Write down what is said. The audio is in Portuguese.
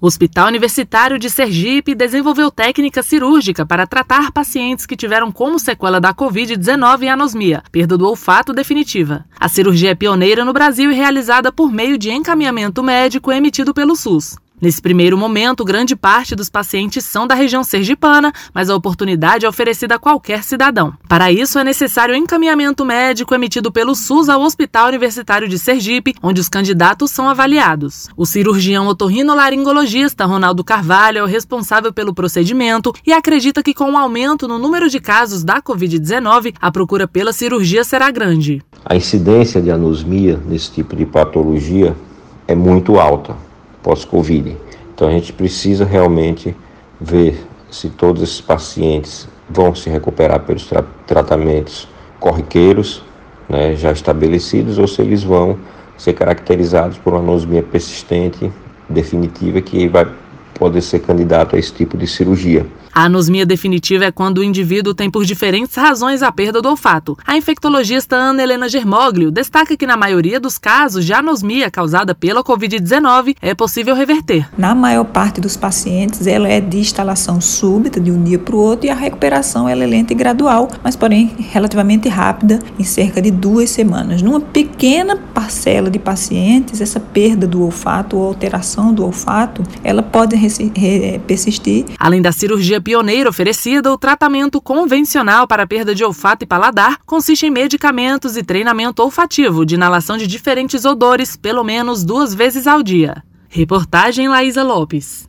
O Hospital Universitário de Sergipe desenvolveu técnica cirúrgica para tratar pacientes que tiveram como sequela da Covid-19 anosmia, perda do olfato definitiva. A cirurgia é pioneira no Brasil e realizada por meio de encaminhamento médico emitido pelo SUS. Nesse primeiro momento, grande parte dos pacientes são da região sergipana, mas a oportunidade é oferecida a qualquer cidadão. Para isso, é necessário encaminhamento médico emitido pelo SUS ao Hospital Universitário de Sergipe, onde os candidatos são avaliados. O cirurgião otorrinolaringologista Ronaldo Carvalho é o responsável pelo procedimento e acredita que com o aumento no número de casos da Covid-19, a procura pela cirurgia será grande. A incidência de anosmia nesse tipo de patologia é muito alta pós-Covid. Então a gente precisa realmente ver se todos esses pacientes vão se recuperar pelos tra tratamentos corriqueiros né, já estabelecidos ou se eles vão ser caracterizados por uma anosmia persistente definitiva que vai poder ser candidato a esse tipo de cirurgia. A anosmia definitiva é quando o indivíduo tem por diferentes razões a perda do olfato. A infectologista Ana Helena Germoglio destaca que na maioria dos casos de anosmia causada pela Covid-19 é possível reverter. Na maior parte dos pacientes, ela é de instalação súbita de um dia para o outro e a recuperação ela é lenta e gradual, mas porém relativamente rápida, em cerca de duas semanas. Numa pequena parcela de pacientes, essa perda do olfato ou alteração do olfato, ela pode persistir. Além da cirurgia pioneira oferecida, o tratamento convencional para perda de olfato e paladar consiste em medicamentos e treinamento olfativo de inalação de diferentes odores, pelo menos duas vezes ao dia. Reportagem Laísa Lopes.